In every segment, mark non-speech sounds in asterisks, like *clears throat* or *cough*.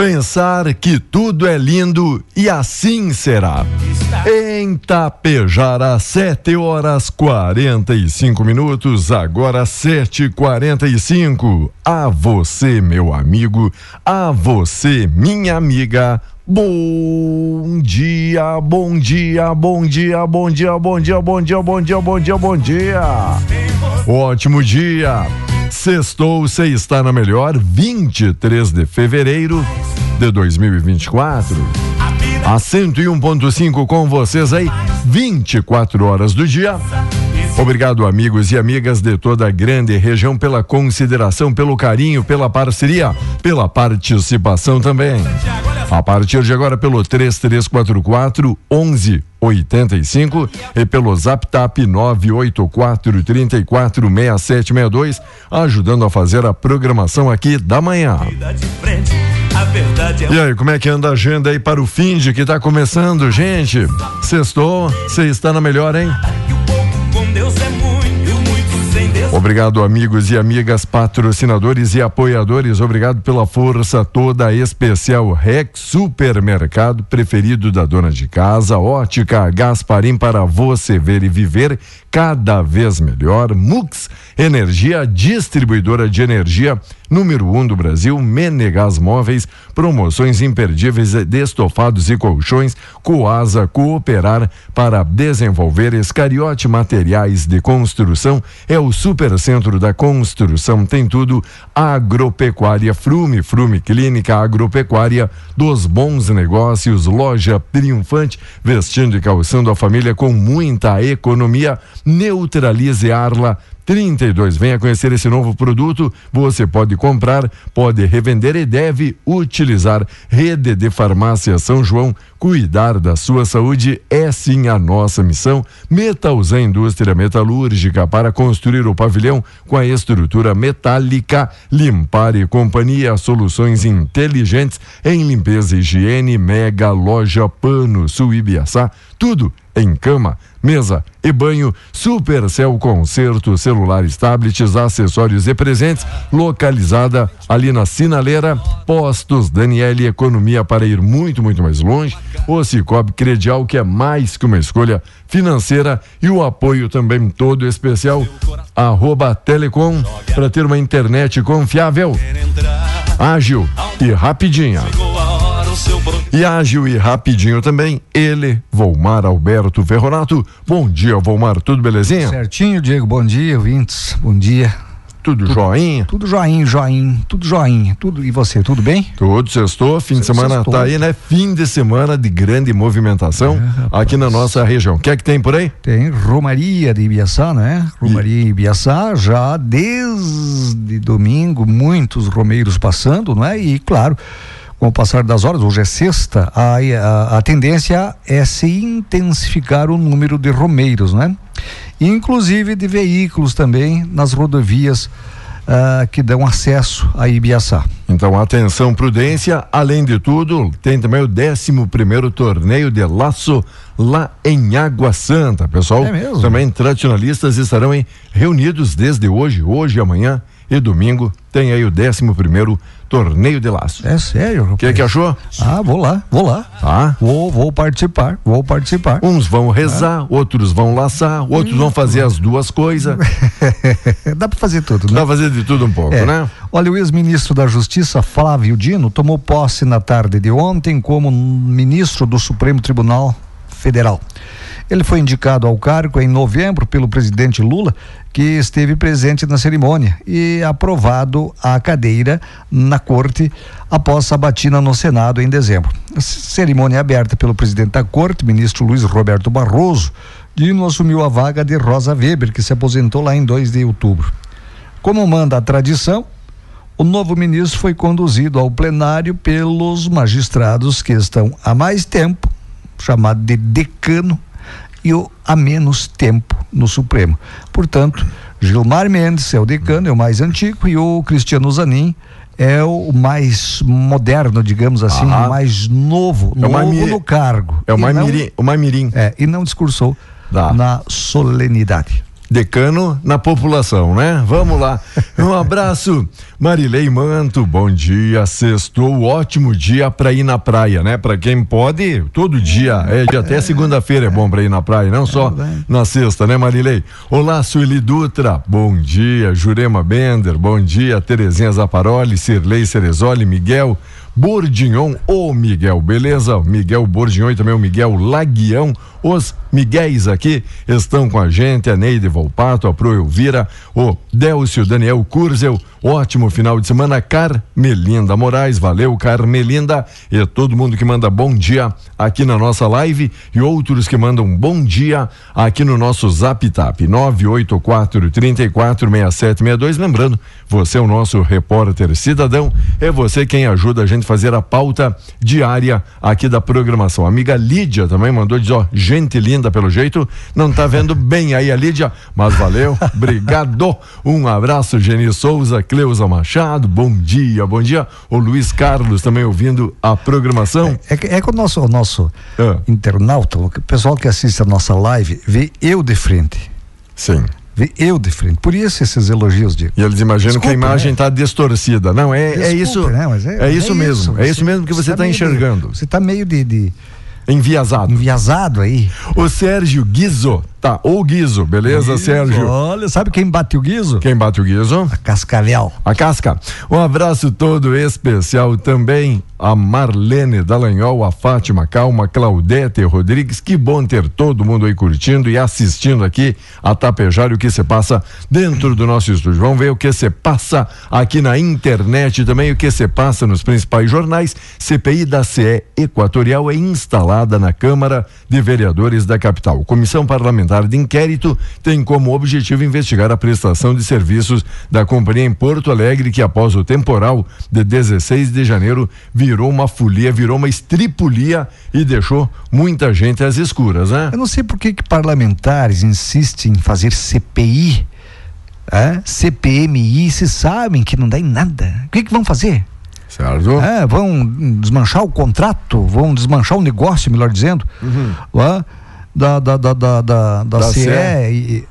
pensar que tudo é lindo e assim será. Em Tapejara, 7 horas 45 minutos, agora 7h45. A você, meu amigo, a você, minha amiga. Bom dia, bom dia, bom dia, bom dia, bom dia, bom dia, bom dia, bom dia, bom dia. Ótimo dia. Sextou, você está na melhor, 23 de fevereiro de 2024. A 101.5 com vocês aí, 24 horas do dia. Obrigado, amigos e amigas de toda a grande região, pela consideração, pelo carinho, pela parceria, pela participação também. A partir de agora, pelo 3344 1185 e pelo Zap Tap 984 34 6762, ajudando a fazer a programação aqui da manhã. E aí, como é que anda a agenda aí para o fim de que tá começando, gente? Sextou, você está na melhor, hein? Obrigado, amigos e amigas, patrocinadores e apoiadores. Obrigado pela força toda especial Rex Supermercado, preferido da dona de casa. Ótica Gasparim para você ver e viver cada vez melhor. Mux Energia, distribuidora de energia número um do Brasil. Menegas Móveis, promoções imperdíveis de estofados e colchões. Coasa Cooperar para desenvolver Escariote Materiais de Construção. É o Supercentro da Construção. Tem tudo. Agropecuária Frume, Frume Clínica Agropecuária dos Bons Negócios. Loja Triunfante, vestindo e calçando a família com muita economia. Neutralize Arla 32. Venha conhecer esse novo produto. Você pode comprar, pode revender e deve utilizar. Rede de Farmácia São João. Cuidar da sua saúde é sim a nossa missão. Metalzan Indústria Metalúrgica para construir o pavilhão com a estrutura metálica. Limpar e Companhia, soluções inteligentes em limpeza e higiene. Mega Loja Pano Sul Ibiaçá. Tudo em cama, mesa e banho, Supercell Concerto, celulares, tablets, acessórios e presentes, localizada ali na Sinaleira, Postos Daniele, economia para ir muito, muito mais longe, o Cicobi Credial, que é mais que uma escolha financeira e o apoio também todo especial, arroba Telecom, para ter uma internet confiável, ágil e rapidinha. E ágil e rapidinho também, ele, Volmar Alberto Ferronato. Bom dia, Volmar, tudo belezinha? Certinho, Diego, bom dia, ouvintes, bom dia. Tudo, tudo joinha? Tudo joinha, joinha, tudo joinha, tudo. E você, tudo bem? Tudo, sextou, fim de semana sextou. tá aí, né? Fim de semana de grande movimentação é, aqui na nossa região. O que é que tem por aí? Tem Romaria de Ibiaçá, né? Romaria e... Ibiaçá, já desde domingo, muitos romeiros passando, não é? E claro, com o passar das horas, hoje é sexta, a, a, a tendência é se intensificar o número de romeiros, né? Inclusive de veículos também nas rodovias uh, que dão acesso a Ibiaçá. Então, atenção, prudência. Além de tudo, tem também o 11 primeiro torneio de laço lá em Água Santa. Pessoal, é também tradicionalistas estarão em, reunidos desde hoje, hoje amanhã e domingo. Tem aí o 11 primeiro torneio de laço. É sério? O que, que achou? Ah, vou lá, vou lá. Tá. Vou, vou participar, vou participar. Uns vão rezar, ah. outros vão laçar, outros hum. vão fazer as duas coisas. *laughs* Dá para fazer tudo, né? Dá pra fazer de tudo um pouco, é. né? Olha, o ex-ministro da Justiça, Flávio Dino, tomou posse na tarde de ontem como ministro do Supremo Tribunal Federal. Ele foi indicado ao cargo em novembro pelo presidente Lula, que esteve presente na cerimônia e aprovado a cadeira na corte após sabatina no Senado em dezembro. A cerimônia aberta pelo presidente da corte, ministro Luiz Roberto Barroso, Dino assumiu a vaga de Rosa Weber, que se aposentou lá em 2 de outubro. Como manda a tradição, o novo ministro foi conduzido ao plenário pelos magistrados que estão há mais tempo, chamado de decano e o há menos tempo no Supremo. Portanto, Gilmar Mendes é o decano, é o mais antigo, e o Cristiano Zanin é o mais moderno, digamos assim, o mais novo, é novo no cargo. É o mais, mirim, o mais mirim. É, e não discursou na solenidade decano na população, né? Vamos lá. Um *laughs* abraço, Marilei Manto, bom dia, sextou, ótimo dia para ir na praia, né? Para quem pode, todo dia, é de até segunda-feira é bom para ir na praia, não só na sexta, né, Marilei? Olá, Sueli Dutra, bom dia, Jurema Bender, bom dia, Terezinha Zaparoli, Cirlei Cerezoli, Miguel, Bordignon, ô Miguel, beleza? Miguel Bordignon e também o Miguel Laguião. Os Miguéis aqui estão com a gente, a Neide Volpato, a Pro Elvira, o Delcio Daniel Curzel, Ótimo final de semana, Carmelinda Moraes. Valeu, Carmelinda. E todo mundo que manda bom dia aqui na nossa live e outros que mandam bom dia aqui no nosso Zap Tap 984 346762. Lembrando, você é o nosso repórter cidadão. É você quem ajuda a gente a fazer a pauta diária aqui da programação. A amiga Lídia também mandou dizer, ó, gente linda pelo jeito. Não tá vendo bem aí a Lídia, mas valeu. *laughs* Obrigado. Um abraço, Geni Souza Cleusa Machado, bom dia, bom dia. O Luiz Carlos também ouvindo a programação. É, é, é que o nosso, o nosso é. internauta, o pessoal que assiste a nossa live, vê eu de frente. Sim vê eu de frente. Por isso esses elogios de. E eles imaginam Desculpa, que a imagem está né? distorcida. Não, é, Desculpa, é isso. Né? É, é, isso é mesmo. Isso. É isso mesmo que você está tá enxergando. De, você está meio de, de Enviasado. Enviasado aí. O Sérgio Guizo, tá, ou Guizo, beleza, Guizo, Sérgio? Olha, sabe quem bate o Guizo? Quem bate o Guizo? A Cascavel. A Casca. Um abraço todo especial também a Marlene Dallagnol, a Fátima Calma, Claudete Rodrigues. Que bom ter todo mundo aí curtindo e assistindo aqui a Tapejar o que se passa dentro do nosso estúdio. Vamos ver o que se passa aqui na internet também, o que se passa nos principais jornais. CPI da CE Equatorial é instalada na Câmara de Vereadores da capital. Comissão Parlamentar de Inquérito tem como objetivo investigar a prestação de serviços da companhia em Porto Alegre, que após o temporal de 16 de janeiro virou uma folia, virou uma estripulia e deixou muita gente às escuras, né? Eu não sei por que, que parlamentares insistem em fazer CPI, é? CPMI, se sabem que não dá em nada. O que, que vão fazer? Certo. É, vão desmanchar o contrato, vão desmanchar o negócio, melhor dizendo, uhum. é? Da, da, da, da, da, da, CE. CE e...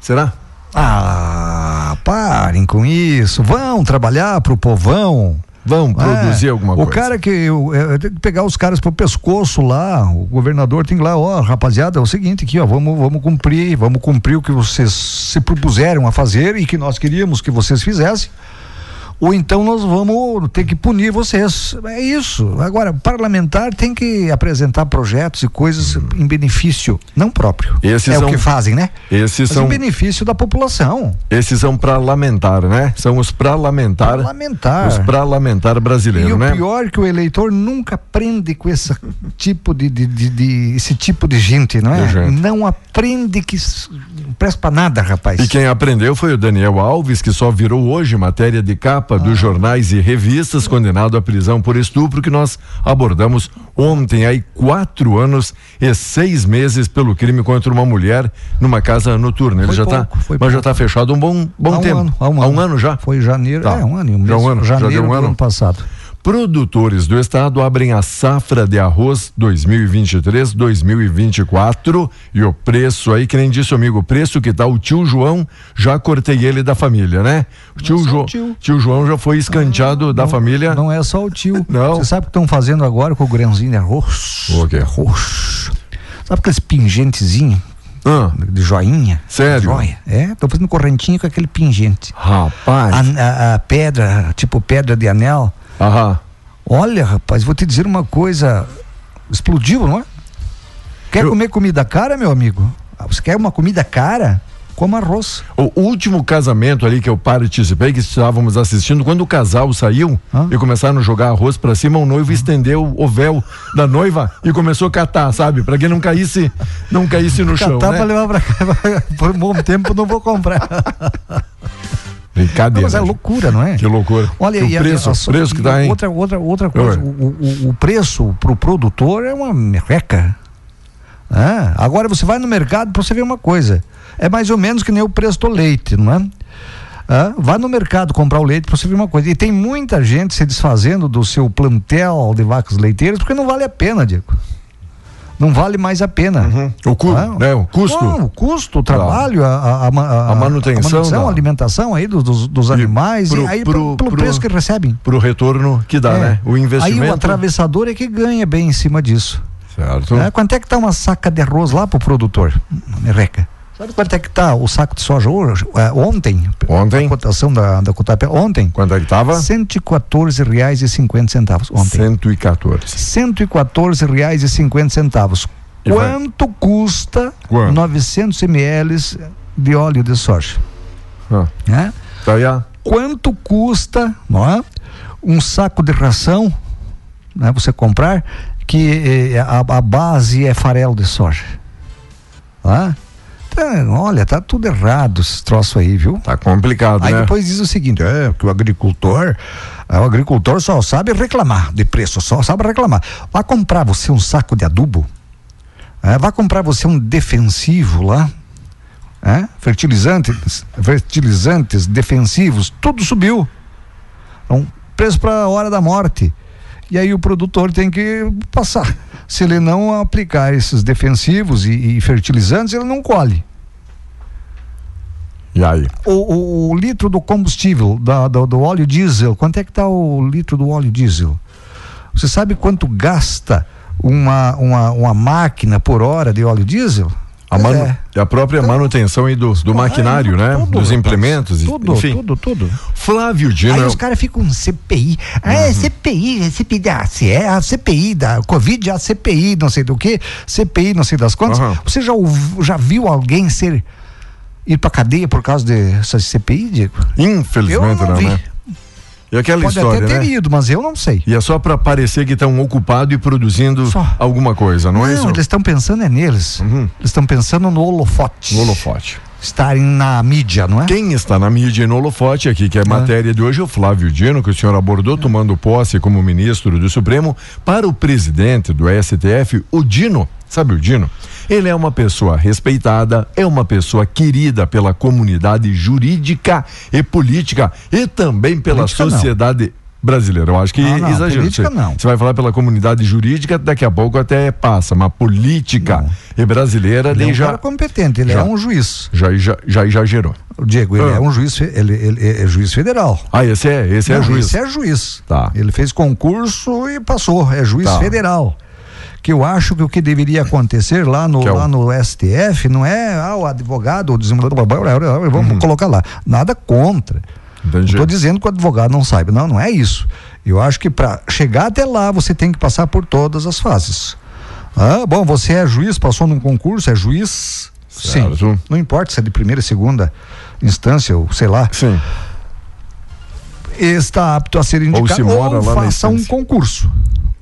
Será? Ah, parem com isso. Vão trabalhar para o povão. Vão é, produzir alguma o coisa. O cara que eu, eu, tenho que pegar os caras pro pescoço lá, o governador tem lá, ó, rapaziada, é o seguinte aqui, ó, vamos, vamos cumprir, vamos cumprir o que vocês se propuseram a fazer e que nós queríamos que vocês fizessem. Ou então nós vamos ter que punir vocês. É isso. Agora, parlamentar tem que apresentar projetos e coisas em benefício, não próprio. Esses é são- o que fazem, né? Esses Mas são, em benefício da população. esses são para lamentar, né? São os para lamentar. Parlamentar. Os para lamentar E brasileiro, o né? pior é que o eleitor nunca aprende com esse tipo de, de, de- de- esse tipo de gente, não é? Gente. Não aprende que não presta pra nada, rapaz. E quem aprendeu foi o Daniel Alves, que só virou hoje matéria de capa Ah. dos jornais e revistas, condenado à prisão por estupro, que nós abordamos ontem, aí quatro anos e seis meses pelo crime contra uma mulher numa casa noturna. Ele Foi já tá, foi mas já está fechado um bom, bom há um tempo. Ano, há um, há ano. um ano já. Foi janeiro, Tá. é um ano, um Já mês, um ano, já janeiro deu um ano. ano passado. Produtores do estado abrem a safra de arroz 2023-2024 e o preço aí, que nem disse o amigo, o preço que tá o tio João, já cortei ele da família, né? O tio, o Jo- tio. tio João já foi escanteado da família. Não é só o tio. Não. Você sabe o que estão fazendo agora com o grãozinho de arroz? O quê? Arroz. Sabe aqueles pingentezinhos Ah, de joinha? Sério? Joia. É, estão fazendo correntinho com aquele pingente. rapaz. A, a- a pedra, tipo pedra de anel. Aham. Olha, rapaz, vou te dizer uma coisa. Explodiu, não é? Quer Eu- comer comida cara, meu amigo? Ah, Você quer uma comida cara? Coma arroz. O último casamento ali que eu participei, que estávamos assistindo, quando o casal saiu Hã? e começaram a jogar arroz pra cima, o noivo estendeu o véu da noiva e começou a catar, sabe? Pra que não caísse, não caísse no chão, Catar né? pra levar pra *laughs* cá. Por um bom tempo não vou comprar. *laughs* Não, Brincadeira. mas é loucura, não é? Que loucura. Olha, Que e o a- preço, a- o preço que e tá, hein? Outra, outra, outra coisa, Oi. o, o, o preço pro produtor é uma merreca. Ah, agora você vai no mercado para você ver uma coisa. É mais ou menos que nem o preço do leite, não é? Ah, vai no mercado comprar o leite para você ver uma coisa. E tem muita gente se desfazendo do seu plantel de vacas leiteiras porque não vale a pena, Diego. Não vale mais a pena. O, cu, Ah, né, o custo. Não, o custo, o trabalho, a, a, a, a- A manutenção a, da- alimentação aí dos, dos, animais, pro- e aí pro- pelo, pro- preço que recebem. Pro retorno que dá, É. né? O investimento. Aí o atravessador é que ganha bem em cima disso. Certo. É, quanto é que tá uma saca de arroz lá pro produtor? Merreca. Sabe quanto é que tá o saco de soja hoje? É, ontem? Ontem? A cotação da, da Cotapé. Ontem? Quanto é que tava? R$ 114,50 ontem. 114. R$ 114,50. E vai- Quanto custa Quanto? 900 ml de óleo de soja? Ah, Né? tá aí, ah. Quanto custa não é? um saco de ração né, você comprar que eh, a, a base é farelo de soja? Tá? Então, olha, tá tudo errado esse troço aí, viu? Tá complicado, Aí né? depois diz o seguinte, é que o agricultor, é, o agricultor só sabe reclamar de preço, só sabe reclamar. Vai comprar você um saco de adubo, é, vai comprar você um defensivo lá, é, fertilizantes, fertilizantes defensivos, tudo subiu. Então, preço para a hora da morte. E aí o produtor tem que passar. Se ele não aplicar esses defensivos e, e fertilizantes, ele não colhe. E aí? O, o- o litro do combustível, da, do, do óleo diesel, quanto é que está o litro do óleo diesel? Você sabe quanto gasta uma, uma, uma máquina por hora de óleo diesel? A, manu- é. a própria manutenção aí do, do maquinário, né? Tudo, Dos implementos, e- Tudo, enfim. tudo, tudo. Flávio Dino. Aí é os caras ficam CPI. Ah, é CPI, é CPI da é a CPI da Covid, a CPI, não sei do que, CPI, não sei das quantas. Aham. Você já, já viu alguém ser ir pra cadeia por causa dessa CPI, Diego? Infelizmente não não, né? E aquela Pode história, até ter né? ido, mas eu não sei. E é só para parecer que estão ocupados e produzindo Só. alguma coisa, não, é isso? eles estão pensando é neles. Uhum. Eles estão pensando no holofote. No holofote. Estarem na mídia, não é? Quem está na mídia e no holofote aqui, que é a matéria de hoje, é o Flávio Dino, que o senhor abordou tomando posse como ministro do Supremo, para o presidente do STF, o Dino. Sabe o Dino? Ele é uma pessoa respeitada, é uma pessoa querida pela comunidade jurídica e política e também pela Política, não. sociedade brasileira. Eu acho que Não, não, exagero. política, Você- não. Você vai falar pela comunidade jurídica, daqui a pouco até passa, mas política e brasileira Ele é um já, cara competente, ele já. é um juiz. já, já, já exagerou. Diego, ele Ah. é um juiz, ele, ele é juiz federal. Ah, esse é, esse é Não, juiz. Esse é juiz. Tá. Ele fez concurso e passou. É juiz Tá. federal. Que eu acho que o que deveria acontecer lá no, é o- lá no STF não é ah, o advogado, o desembargador, vamos Uhum. colocar lá. Nada contra. Estou dizendo que o advogado não saiba, não, não é isso. Eu acho que para chegar até lá você tem que passar por todas as fases. Ah, bom, você é juiz, passou num concurso, é juiz? Certo. Sim. Não importa se é de primeira, segunda instância ou sei lá. Sim. Está apto a ser indicado se mora lá na faça um concurso.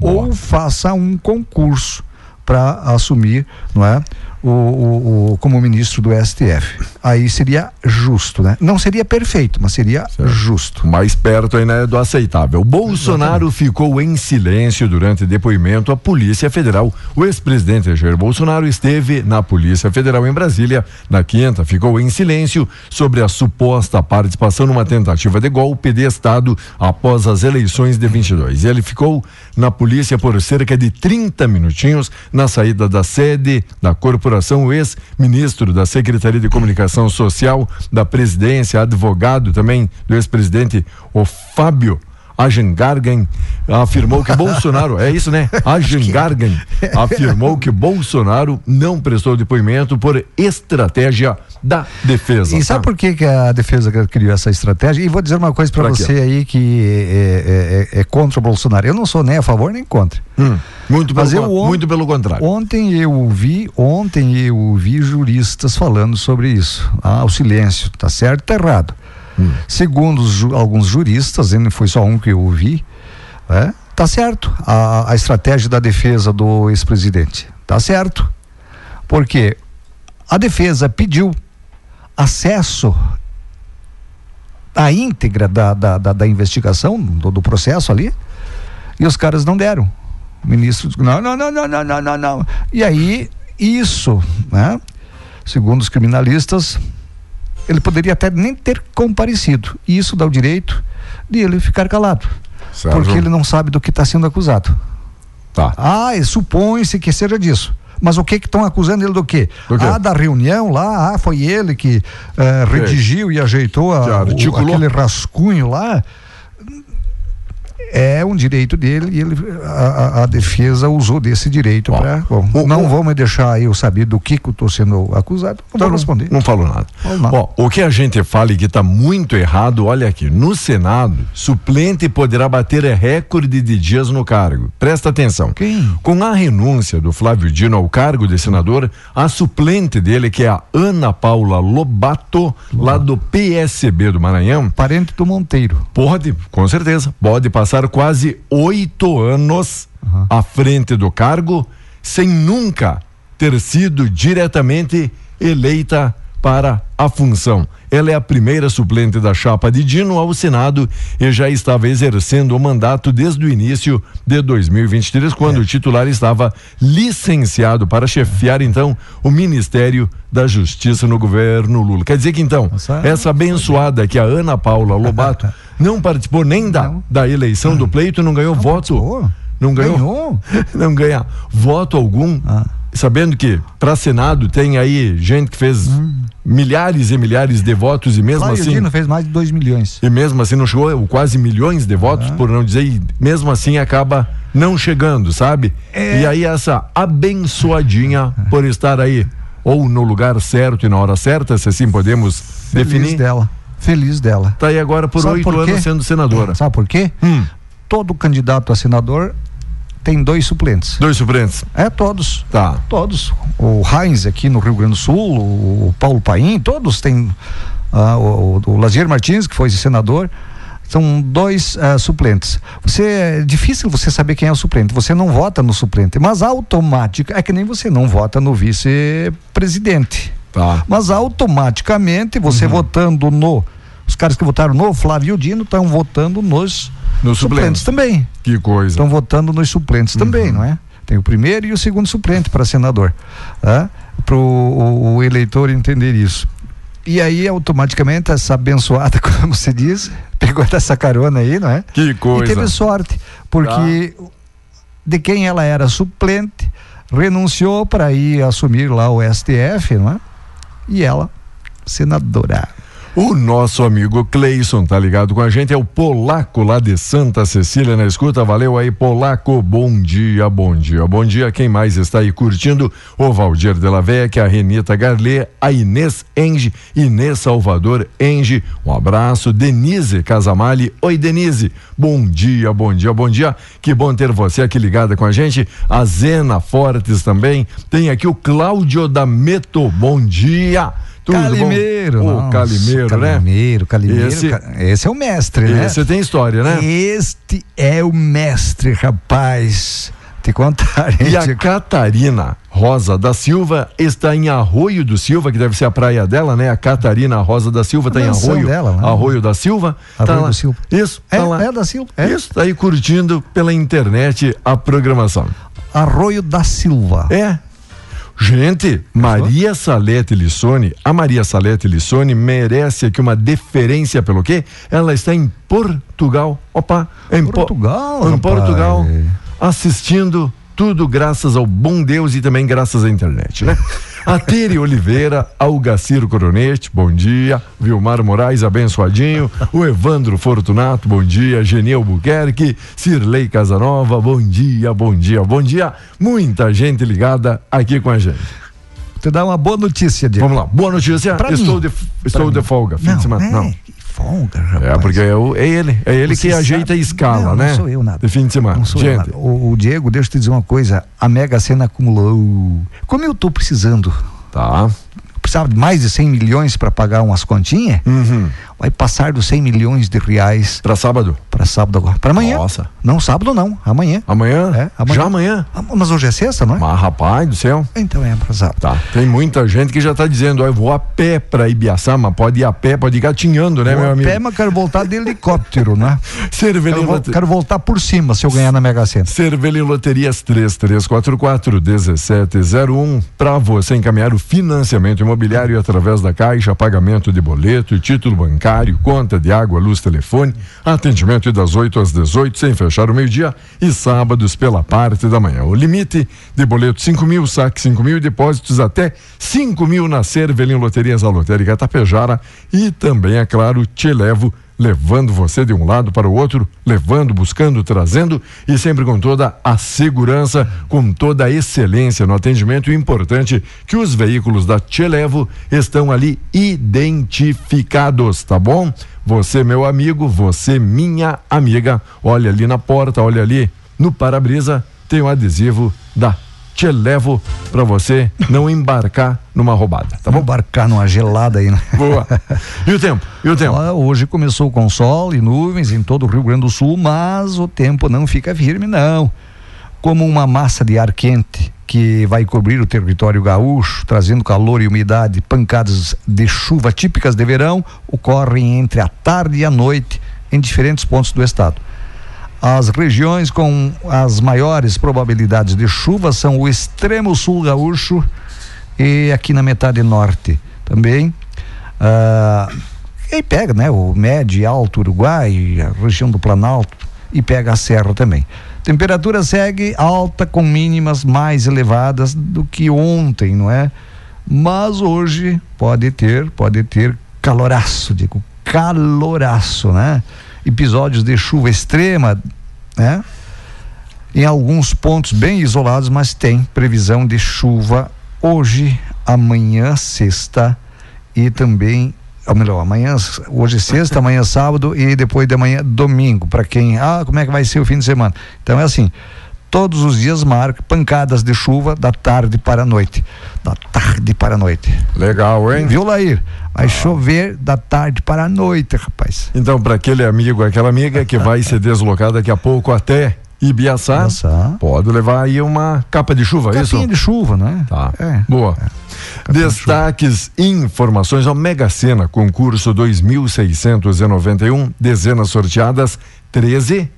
Ou faça um concurso para assumir, não é? O, o, o- como ministro do STF. Aí seria justo, né? Não seria perfeito, mas seria justo. Mais perto ainda é do aceitável. Bolsonaro ficou em silêncio durante depoimento à Polícia Federal. O ex-presidente Jair Bolsonaro esteve na Polícia Federal em Brasília. Na quinta, ficou em silêncio sobre a suposta participação numa tentativa de golpe de Estado após as eleições de 22. Ele ficou na polícia por cerca de 30 minutinhos na saída da sede da corporação. O ex-ministro da Secretaria de Comunicação Social da presidência, advogado também do ex-presidente, o Fábio Agengargan, afirmou que Bolsonaro, é isso né? *laughs* Agengargan *laughs* afirmou que Bolsonaro não prestou depoimento por estratégia da defesa. E sabe Tá? por que, que a defesa criou essa estratégia? E vou dizer uma coisa para você aí que é, é- é- é contra o Bolsonaro. Eu não sou nem a favor nem contra. Hum, muito, pelo, Mas eu on- muito pelo contrário. Ontem eu ouvi, ontem eu ouvi juristas falando sobre isso. Ah, o silêncio, tá certo, tá errado. Segundo os ju- alguns juristas, e não foi só um que eu ouvi, é, tá certo. A, a estratégia da defesa do ex-presidente, tá certo. Porque a defesa pediu acesso à íntegra da, da, da, da investigação, do, do processo ali, e os caras não deram. O ministro disse, não, não, não, não, não, não, não, não. E aí, isso, né? Segundo os criminalistas, ele poderia até nem ter comparecido. E isso dá o direito de ele ficar calado. Certo. Porque ele não sabe do que está sendo acusado. Tá. Ah, supõe-se que seja disso. Mas o que que estão acusando ele do quê? Do quê? Ah, da reunião lá, ah, foi ele que eh, redigiu e ajeitou a, o, aquele rascunho lá. É um direito dele e ele, a, a- defesa usou desse direito para. Não o- me deixar eu saber do que, que eu estou sendo acusado. Não Então, vou responder. Não falou nada. Falou nada. Ó, o que a gente fala e que está muito errado, olha aqui, no Senado, suplente poderá bater recorde de dias no cargo. Presta atenção. Quem? Com a renúncia do Flávio Dino ao cargo de senador, a suplente dele, que é a Ana Paula Lobato, lá do PSB do Maranhão, Parente do Monteiro. Pode, com certeza. Pode passar quase oito anos à frente do cargo sem nunca ter sido diretamente eleita para a função. Ela é a primeira suplente da chapa de Dino ao Senado e já estava exercendo o mandato desde o início de 2023, quando o titular estava licenciado para chefiar então o Ministério da Justiça no governo Lula. Quer dizer que então, Nossa. essa abençoada que é a Ana Paula Lobato *laughs* não participou nem da, Não. da eleição do pleito, não ganhou voto. participou? Não ganhou, Ganhou? *laughs* não ganha voto algum. Ah. Sabendo que para Senado tem aí gente que fez milhares e milhares de votos e mesmo Flávio assim Dino fez mais de 2 milhões. e mesmo assim não chegou quase milhões de votos, por não dizer, e mesmo assim acaba não chegando, sabe? É. E aí essa abençoadinha por estar aí ou no lugar certo e na hora certa, se assim podemos Feliz definir, dela. Feliz dela. tá aí agora por oito anos sendo senadora. Sabe por quê? Hum, Todo candidato a senador tem dois suplentes. dois suplentes. É, todos. Tá. Todos. O Heinz aqui no Rio Grande do Sul, o Paulo Paim, todos têm. ah, o, o, Lazier Martins, que foi senador. São dois ah, suplentes. Você é difícil você saber quem é o suplente. Você não vota no suplente, mas automática é que nem você não vota no vice-presidente. Tá. Mas automaticamente você votando no os caras que votaram no Flávio Dino estão votando nos Nos suplentes suplentes. também. Que coisa. Estão votando nos suplentes também, não é? Tem o primeiro e o segundo suplente para senador. Para o, o eleitor entender isso. E aí, automaticamente, essa abençoada, *laughs* como se diz, pegou essa carona aí, não é? Que E coisa. teve sorte, porque de quem ela era suplente, renunciou para ir assumir lá o STF, não é? E ela, senadora. O nosso amigo Cleison tá ligado com a gente, é o Polaco lá de Santa Cecília na escuta. Valeu aí, Polaco. Bom dia, bom dia, bom dia. Quem mais está aí curtindo? O Valdir de la Vecchia, a Renita Garlê, a Inês Enge, Inês Salvador Enge. Um abraço. Denise Casamali. Oi, Denise. Bom dia, bom dia, bom dia. Que bom ter você aqui ligada com a gente. A Zena Fortes também. Tem aqui o Cláudio da Meto. Bom dia. Tudo Calimeiro. Bom? O Calimeiro, né? Calimeiro, Calimeiro. Esse, esse é o mestre, né? Esse tem história, né? Este é o mestre, rapaz. Te contar, E a Catarina Rosa da Silva está em Arroio do Silva, que deve ser a praia dela, né? A Catarina Rosa da Silva está em Arroio. Dela, né? Arroio da Silva. Arroio tá do Silva. Isso, é, tá lá. é da Silva. É. Isso, tá aí curtindo pela internet a programação. Arroio da Silva. É, Gente, Maria Salete Lissone, a Maria Salete Lissone merece aqui uma deferência pelo quê? Ela está em Portugal. Opa, em Portugal, po em Portugal, assistindo tudo graças ao bom Deus e também graças à internet, né? *laughs* A Tere Oliveira, Algaciro Coronete, bom dia. Vilmar Moraes, abençoadinho. O Evandro Fortunato, bom dia. Geneu Buquerque, Cirlei Casanova, bom dia, bom dia, bom dia. Muita gente ligada aqui com a gente. Te dá uma boa notícia, Diego. Vamos lá, boa notícia. Pra estou mim. de, estou de folga, fim não, de semana. É, Não. Folga, rapaz. É, porque é, o- é ele, é ele Você que ajeita sabe- a escala, não, né? Não sou eu nada. De fim de semana. Não sou eu Gente, nada. O, o Diego, deixa eu te dizer uma coisa. A Mega Sena acumulou. Como eu tô precisando, tá. precisava de mais de 100 milhões para pagar umas continhas, Uhum. vai passar dos 100 milhões de reais Pra sábado? Para sábado agora. Para amanhã. Nossa. Não, sábado não, amanhã. Amanhã? É, amanhã. Já amanhã? Ah, Mas hoje é sexta, não é? Mas rapaz do céu. Então é para sábado. Tá. Tem muita gente que já tá dizendo, ó, eu vou a pé pra Ibiaçá, mas pode ir a pé, pode ir gatinhando, né, Vou meu a amigo? pé, mas quero voltar de helicóptero, né? *laughs* Cervelim, Quero, quero voltar por cima se eu ganhar na Mega Sena. Cervelim Loterias 3344 1701 para você encaminhar o financiamento imobiliário através da Caixa, pagamento de boleto, título bancário, conta de água, luz, telefone, atendimento das 8 às 18 sem fechar o meio-dia e sábados pela parte da manhã. O limite de boleto 5 mil, saque 5 mil e depósitos até 5 mil na Cervelim Loterias, a Lotérica Tapejara e também, é claro, te levo levando você de um lado para o outro, levando, buscando, trazendo e sempre com toda a segurança, com toda a excelência no atendimento. Importante que os veículos da Televo estão ali identificados, tá bom? Você, meu amigo, você, minha amiga, olha ali na porta, olha ali no para-brisa, tem o adesivo da Televo para você não embarcar numa roubada, tá bom? embarcar numa gelada aí, né? *laughs* Boa. E o tempo? E o tempo? Ah, Hoje começou com sol e nuvens em todo o Rio Grande do Sul, mas o tempo não fica firme, não. Como uma massa de ar quente que vai cobrir o território gaúcho, trazendo calor e umidade, pancadas de chuva típicas de verão ocorrem entre a tarde e a noite em diferentes pontos do estado. As regiões com as maiores probabilidades de chuva são o extremo sul gaúcho e aqui na metade norte também. Ah, e pega, né? O médio e alto Uruguai, a região do Planalto e pega a serra também. Temperatura segue alta com mínimas mais elevadas do que ontem, não é? Mas hoje pode ter, pode ter caloraço, digo, caloraço, né? Episódios de chuva extrema, né? Em alguns pontos bem isolados, mas tem previsão de chuva hoje, amanhã, sexta e também, ou melhor, amanhã, hoje sexta, amanhã sábado e depois de amanhã domingo, para quem, ah, como é que vai ser o fim de semana? Então é assim, todos os dias marca pancadas de chuva da tarde para a noite, da tarde para a noite. Legal, hein? Viu, Lair? Vai chover da tarde para a noite, rapaz. Então, para aquele amigo, aquela amiga que vai se deslocar daqui a pouco até Ibiaçá, Ibiaçá. pode levar aí uma capa de chuva, é isso? Capinha de chuva, né? Tá. É. Boa. Capinha de Destaques, informações ao Mega Sena, concurso 2691, dezenas sorteadas 13,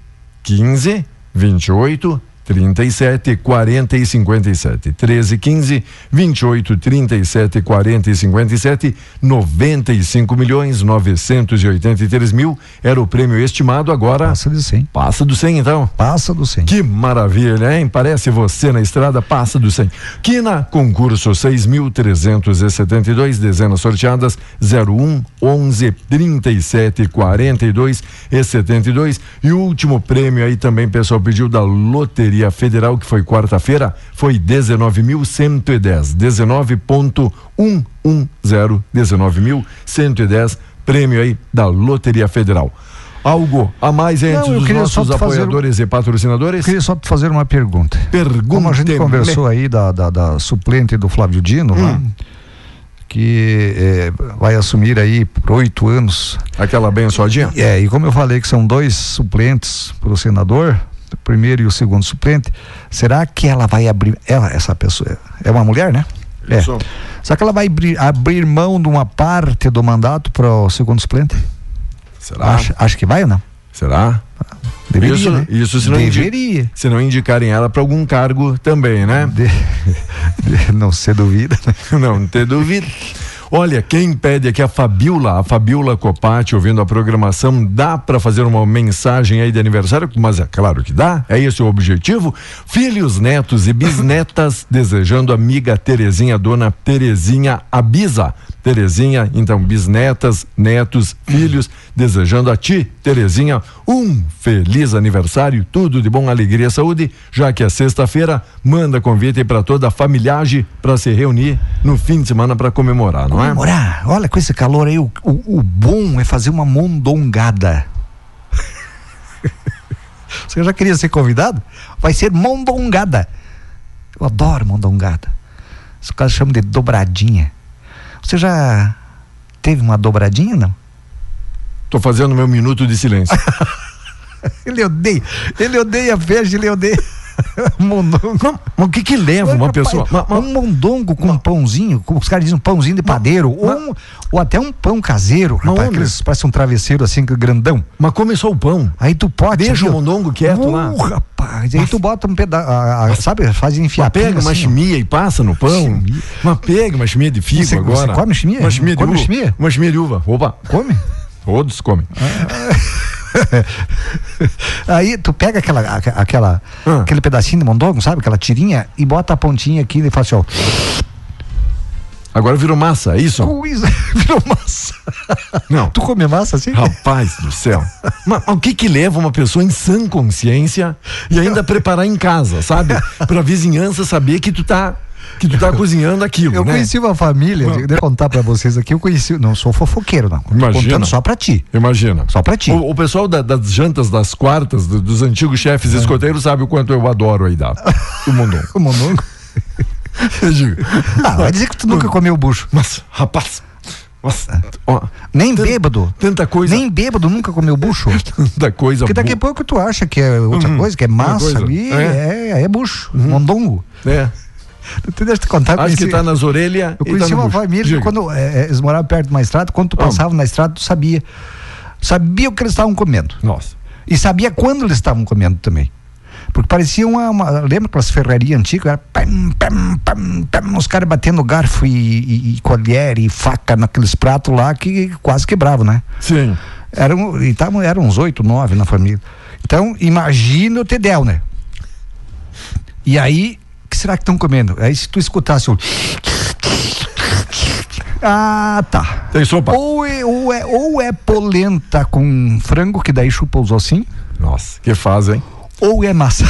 15, 28, 37 40 e 57. 13 15 28 37 40 e 57. 95 milhões 983 mil era o prêmio estimado. Agora Passa de 100. passa do 100 então. Passa do 100. Que maravilha, hein? Parece você na estrada, passa do 100. Quina, concurso 6.372, dezenas sorteadas 01, 11, 37, 42 e 72. E o último prêmio aí também, pessoal, pediu da Loteria Federal, que foi quarta-feira, foi 19.110. 19.110, 19.110, prêmio aí da Loteria Federal. Algo a mais Não, queria só nossos te fazer apoiadores e patrocinadores? Queria só te fazer uma pergunta. Pergunta. Como a gente conversou aí da, da, da suplente do Flávio Dino, lá, Hum. que eh, vai assumir aí por oito anos. Aquela abençoadinha? É, e como eu falei que são dois suplentes para o senador, primeiro e o segundo suplente, será que ela vai abrir. Ela, essa pessoa, é uma mulher, né? É. Isso. Será que ela vai abrir, abrir mão de uma parte do mandato para o segundo suplente? Será? Acho, acho que vai ou não? Será? Deveria, isso, né? isso se não, indi- Deveria. se não indicarem ela para algum cargo também, né? De- *laughs* de- não se duvida, né? Não ter dúvida. Olha, quem pede aqui a Fabiola, a Fabiola Copati, ouvindo a programação, dá para fazer uma mensagem aí de aniversário? Mas é claro que dá, é esse o objetivo. Filhos, netos e bisnetas, *laughs* desejando a amiga Terezinha, dona Terezinha Abisa. Terezinha, então, bisnetas, netos, filhos, desejando a ti, Terezinha, um feliz aniversário, tudo de bom, alegria, saúde, já que é sexta-feira, manda convite para toda a familiagem para se reunir no fim de semana para comemorar, não é? Comemorar. Olha, com esse calor aí, o, o, o bom é fazer uma mondongada. *laughs* Você já queria ser convidado? Vai ser mondongada. Eu adoro mondongada. Os caras chamam de dobradinha. Você já teve uma dobradinha, não? Tô fazendo meu minuto de silêncio. *laughs* Ele odeia. Ele odeia peixe, ele odeia *laughs* mondongo. Mas, mas o que que leva uma Rapaz, pessoa? Mas, mas- um mondongo com um pãozinho, como os caras dizem, um pãozinho de padeiro, ou, um- ou até um pão caseiro, Mas, rapaz, homem. aqueles, parece um travesseiro assim, grandão. mas começou o pão. Aí tu pode. Deixa o mondongo quieto lá. Uh, rapaz, aí tu bota um pedaço, sabe, faz enfiar Mas pega uma chimia e passa no pão. Chimia. Mas pega uma chimia de figo Você- agora. você come chimia? Uma chimia de Come uva. Uma chimia de uva. Opa, Come? todos comem. *laughs* Aí tu pega aquela, aque- aquela, Ah. aquele pedacinho de mondongo, sabe? Aquela tirinha e bota a pontinha aqui e faz assim, ó. Agora virou massa, é isso? Coisa, *laughs* virou massa. Não. Tu come massa assim? Rapaz do céu. Mas o que que leva uma pessoa em sã consciência e ainda preparar em casa, sabe? Pra vizinhança saber que tu tá que tu tá *laughs* cozinhando aquilo, Eu né? conheci uma família, Não. deixa eu contar pra vocês aqui, eu conheci, não sou fofoqueiro não, tô Imagina. contando só pra ti. Imagina. Só pra ti. O, o pessoal da- das jantas das quartas, do- dos antigos chefes É. escoteiros, sabe o quanto eu adoro aí da do mundo. O mondongo. *laughs* Ah, vai dizer que tu nunca comeu bucho. Mas, rapaz, nossa, ó, Nem bêbado. tanta coisa, Nem bêbado nunca comeu bucho. *laughs* tanta coisa Porque daqui a pouco tu acha que é outra Uhum. coisa, que é massa ali, É. é, é, bucho, mondongo. É, Tu deixa eu te contar. acho que conheci- tá nas orelhas Eu conheci tá uma bucho. família, Diga. quando é, é, eles moravam perto de uma estrada, quando tu passava na estrada, tu sabia. Sabia o que eles estavam comendo. Nossa, E sabia quando eles estavam comendo também. Porque parecia uma. uma lembra aquelas ferrarias antigas? Era pam, pam, pam, pam, os caras batendo garfo e, e, e colher e faca naqueles pratos lá que quase quebravam, né? sim. Eram, e tavam, eram uns oito, nove na família. Então, imagina o Tedel, né? E aí, que será que estão comendo? Aí se tu escutasse o. Ah, tá. Tem sopa? Ou é, ou, é, ou é polenta com frango, que daí chupa os ossinhos, Nossa, que faz, hein? ou é massa.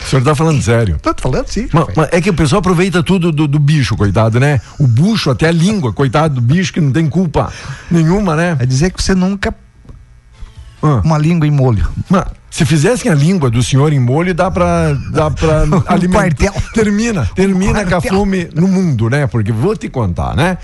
O senhor tá falando sério. Tô falando, sim. Mas, mas é que o pessoal aproveita tudo do, do bicho, coitado, né? O bucho, até a língua, coitado do bicho, que não tem culpa nenhuma, né? É dizer que você nunca. Ah. Uma língua em molho. Mas, se fizessem a língua do senhor em molho, dá pra, dá pra *laughs* alimentar. quartel. Termina, termina com a fome no mundo, né? Porque vou te contar, né?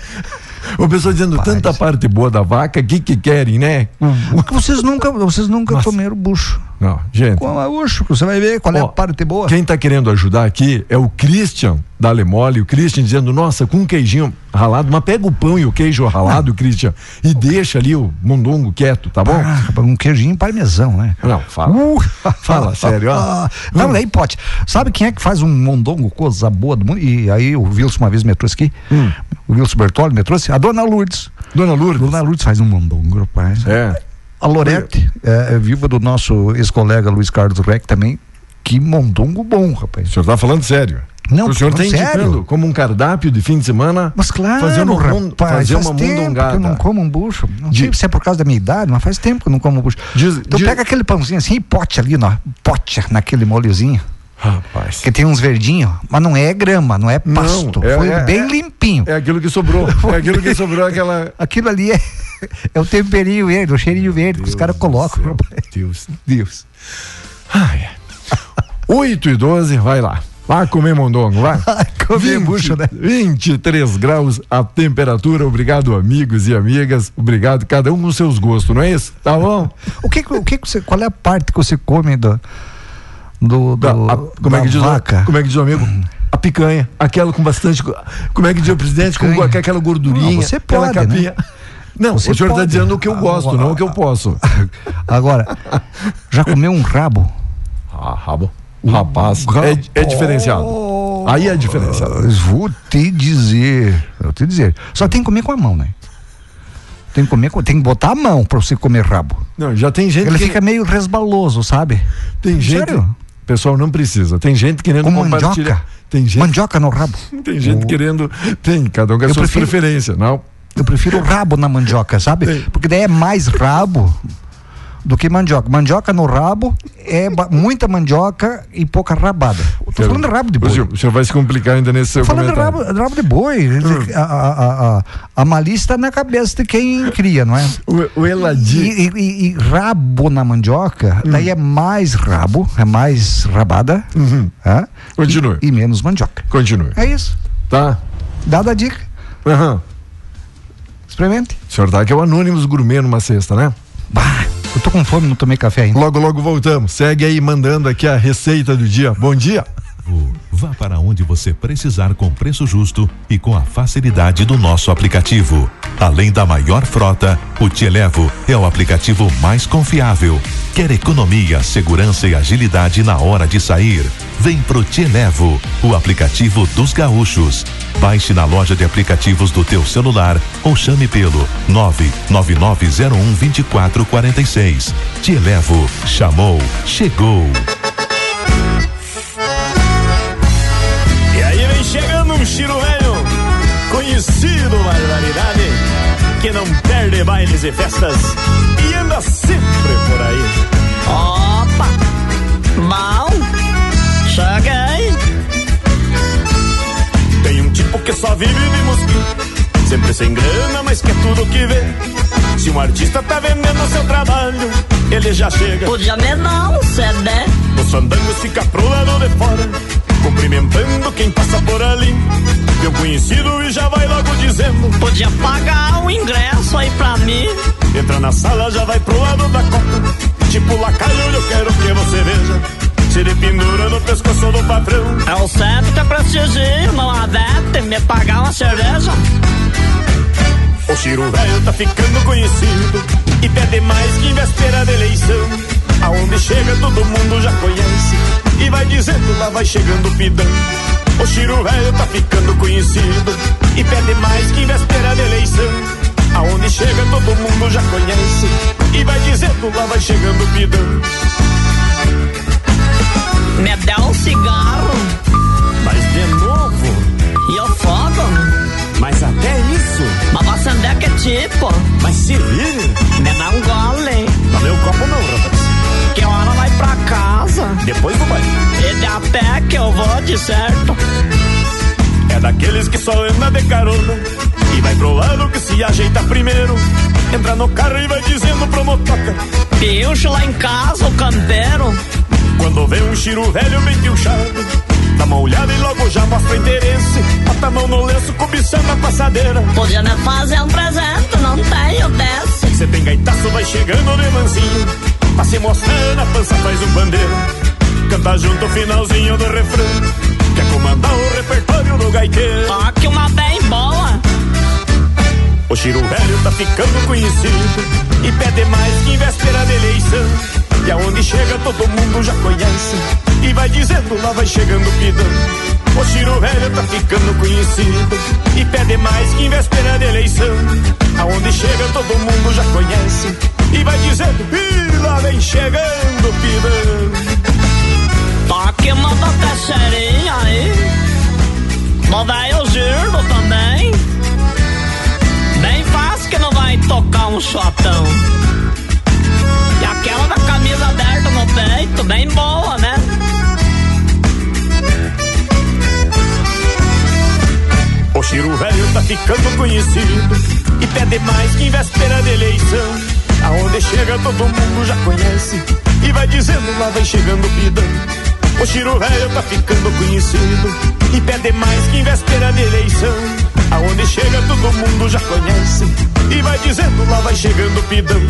O pessoal dizendo Rapaz. tanta parte boa da vaca, o que que querem, né? Porque vocês nunca, vocês nunca Nossa. comeram bucho. Não, gente. Com gaúcho, você vai ver qual é Ó, a parte boa. Quem tá querendo ajudar aqui é o Christian da Lemole, o Christian dizendo, nossa, com um queijinho ralado, mas pega o pão e o queijo ralado, *laughs* Christian, e deixa ali o mondongo quieto, tá bom? Ah, um queijinho parmesão, né? Não, fala. Uh, *laughs* Fala *laughs* sério, ó. Ah, Não, daí pode. Sabe quem é que faz um mondongo, coisa boa do mundo? E aí o Wilson uma vez me trouxe aqui. Hum. O Wilson Bertoli me trouxe. A dona Lourdes. Dona Lourdes. Dona Lourdes faz um mondongo, rapaz. É. A Lorete, é, é viva do nosso ex-colega Luiz Carlos Reck também. Que mondongo bom, rapaz. O senhor tá falando sério? Não, o senhor tá sério. indicando como um cardápio de fim de semana Mas claro, fazer uma, mon- rapaz, fazer faz uma tempo que mondongada. eu não como um bucho. Não De- sei se é por causa da minha idade, mas faz tempo que eu não como um bucho. Diz- então diz- pega aquele pãozinho assim e pote ali, no, pote naquele molhozinho. Rapaz. Que tem uns verdinhos, mas não é grama, não é Não, pasto. é- Foi é- bem é- limpinho. É aquilo que sobrou. *laughs* É aquilo que sobrou, aquela. Aquilo ali é, *laughs* é o temperinho verde, o cheirinho verde que os caras colocam. rapaz. Deus, Deus. Ai. 8 e 12, vai lá. Vai comer mondongo, vai. *laughs* Comer bucho, né? 23 graus a temperatura. Obrigado, amigos e amigas. Obrigado, cada um com seus gostos, não é isso? Tá bom? *laughs* O que, o que, você, qual é a parte que você come do, do, do Da- a- como, é que diz, o- vaca? como é que diz o amigo? *clears throat* A picanha, aquela com bastante. Como é que diz o presidente? Com Picanha. aquela gordurinha, Não, você aquela pode, né? Não, Você o senhor está dizendo o que eu gosto, não o que eu posso. *laughs* Agora, já comeu um rabo? Ah, rabo. Rapaz, é, é diferenciado. Aí é diferenciado. Ah, Vou te dizer, vou te dizer. Só tem que comer com a mão, né? Tem que comer, com- tem que botar a mão para você comer rabo. Não, já tem gente Ele que fica meio resbaloso, sabe? tem gente. Sério? Pessoal, não precisa. Tem gente querendo Com compartilhar. mandioca. Tem gente, Mandioca no rabo. *laughs* tem gente O- querendo. Tem, cada um com as suas prefiro- preferências, não? Eu prefiro o rabo na mandioca, sabe? Porque daí é mais rabo do que mandioca. Mandioca no rabo é muita mandioca e pouca rabada. Tô falando de rabo de O boi. senhor, o senhor vai se complicar ainda nesse seu Tô falando de rabo, de boi. Hum. A, a, a, a, malícia está na cabeça de quem cria, não é? O, o Eladi. E, e- e- rabo na mandioca, Hum. daí é mais rabo, é mais rabada. Uhum. Continue. E, e menos mandioca. Continue. É isso. Tá? Dada a dica. Aham. Experimente. O senhor tá que é o Anônimos Gourmet numa cesta, né? Bah, eu tô com fome, não tomei café ainda. Logo, logo voltamos. Segue aí mandando aqui a receita do dia. Bom dia. Vá para onde você precisar com preço justo e com a facilidade do nosso aplicativo. Além da maior frota, o Te Levo é o aplicativo mais confiável. Quer economia, segurança e agilidade na hora de sair? Vem pro Te Levo, o aplicativo dos gaúchos. Baixe na loja de aplicativos do teu celular ou chame pelo 999012446. Te Levo, chamou, chegou. Velho, conhecido barbaridade, que não perde bailes e festas e anda sempre por aí. Opa! Bom, cheguei. Tem um tipo que só vive de mosquito, sempre sem grana, mas quer tudo que vê. Se um artista tá vendendo seu trabalho, ele já chega. Podia me dar um CD. Os fandangos fica pro lado de fora, cumprimentando quem passa por ali. Meu conhecido e já vai logo dizendo: Podia pagar o ingresso aí pra mim. Entra na sala, já vai pro lado da copa. Tipo lacaio, eu quero que você veja. Se ele pendura no pescoço do patrão. É o certo que eu prestigio, não adete me pagar uma cerveja. O Chiro velho tá ficando conhecido e pede mais que em véspera da eleição. Aonde chega todo mundo já conhece e vai dizendo lá vai chegando o pidão. O Chiro velho tá ficando conhecido e pede mais que em véspera da eleição. Aonde chega todo mundo já conhece e vai dizendo lá vai chegando o pidão. Me dá um cigarro Mas de novo, e eu fogo. mas até isso, Mas vou acender que tipo? mas se vire. Me dá um gole. Não meu copo não, rapaz. Que hora vai pra casa? Depois do banho. E de a pé que eu vou de certo. É daqueles que só anda de carona e vai pro lado que se ajeita primeiro. Entra no carro e vai dizendo pro motoca. Pincho lá em casa, o campeiro. Quando vê um chiro velho bem pilchado, dá uma olhada e logo já mostra interesse. Bota a mão no lenço cobiçando a passadeira. Podia me fazer um presente, não tenho desse. Cê tem gaitaço, vai chegando de mansinho. Pra se mostrar na pança faz um pandeiro. Canta junto o finalzinho do refrão. Quer comandar o repertório do gaiteiro. Toque uma bem boa. O Chiro Velho tá ficando conhecido e pede mais que em véspera de eleição. E aonde chega todo mundo já conhece e vai dizendo lá vai chegando pidão. O Chiro Velho tá ficando conhecido e pede mais que em véspera de eleição. Aonde chega todo mundo já conhece e vai dizendo e lá vem chegando pidão. Toque uma bacacherinha aí. Não vai o giro também. Bem fácil que não vai tocar um shotão. E aquela da camisa aberta no peito, bem boa, né? O Velho tá ficando conhecido e pede mais que em véspera de eleição. Aonde chega todo mundo já conhece e vai dizendo lá vai chegando pidão. O Chiro Velho tá ficando conhecido e pede mais que em véspera de eleição. Aonde chega todo mundo já conhece e vai dizendo lá vai chegando pidão.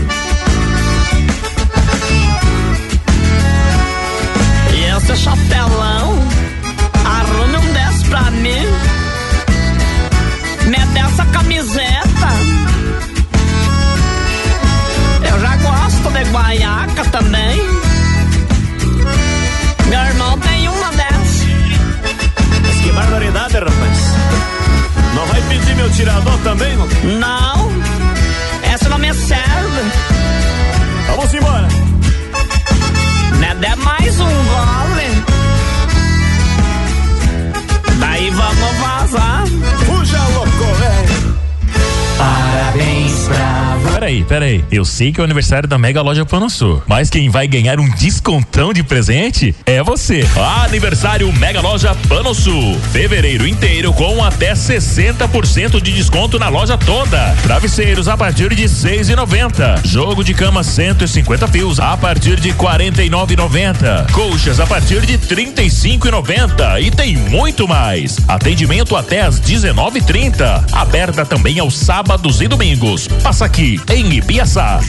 E esse chapelão, arrume um desse pra mim. Camiseta. Eu já gosto de guaiaca também. Meu irmão tem uma dessa. Mas que barbaridade, rapaz. Não vai pedir meu tirador também, não? Não, essa não me serve. Vamos embora. Me dê mais um gole. Daí vamos vazar. Fuja, louco. Parabéns pra você. Peraí, peraí. Eu sei que é o aniversário da Mega Loja Pano Sul, mas quem vai ganhar um descontão de presente é você. Aniversário Mega Loja Pano Sul. Fevereiro inteiro com até 60% de desconto na loja toda. Travesseiros a partir de seis e noventa. Jogo de cama 150 fios a partir de quarenta e nove Colchas a partir de trinta e cinco tem muito mais. Atendimento até às 19:30. Aberta também aos sábados e domingos. Passa aqui em Ibiaçá.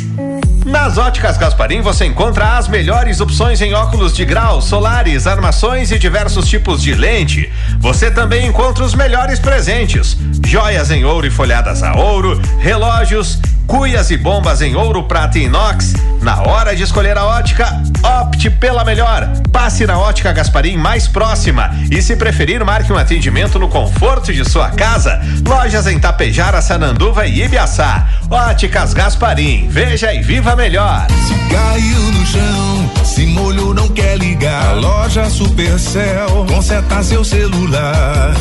Nas óticas Gasparim você encontra as melhores opções em óculos de grau, solares, armações e diversos tipos de lente. Você também encontra os melhores presentes: joias em ouro e folhadas a ouro, relógios, cuias e bombas em ouro, prata e inox. Na hora de escolher a ótica, opte pela melhor. Passe na ótica Gasparim mais próxima e, se preferir, marque um atendimento no conforto de sua casa. Lojas em Tapejara, Sananduva e Ibiaçá. Óticas Gasparim. Veja e viva melhor. Se caiu no chão, se molhou, não quer ligar. A loja Supercell conserta seu celular.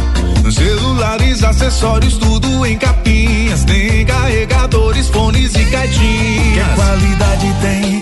Celulares, acessórios, tudo em capinhas. Tem carregadores, fones e caixinhas. Que qualidade tem?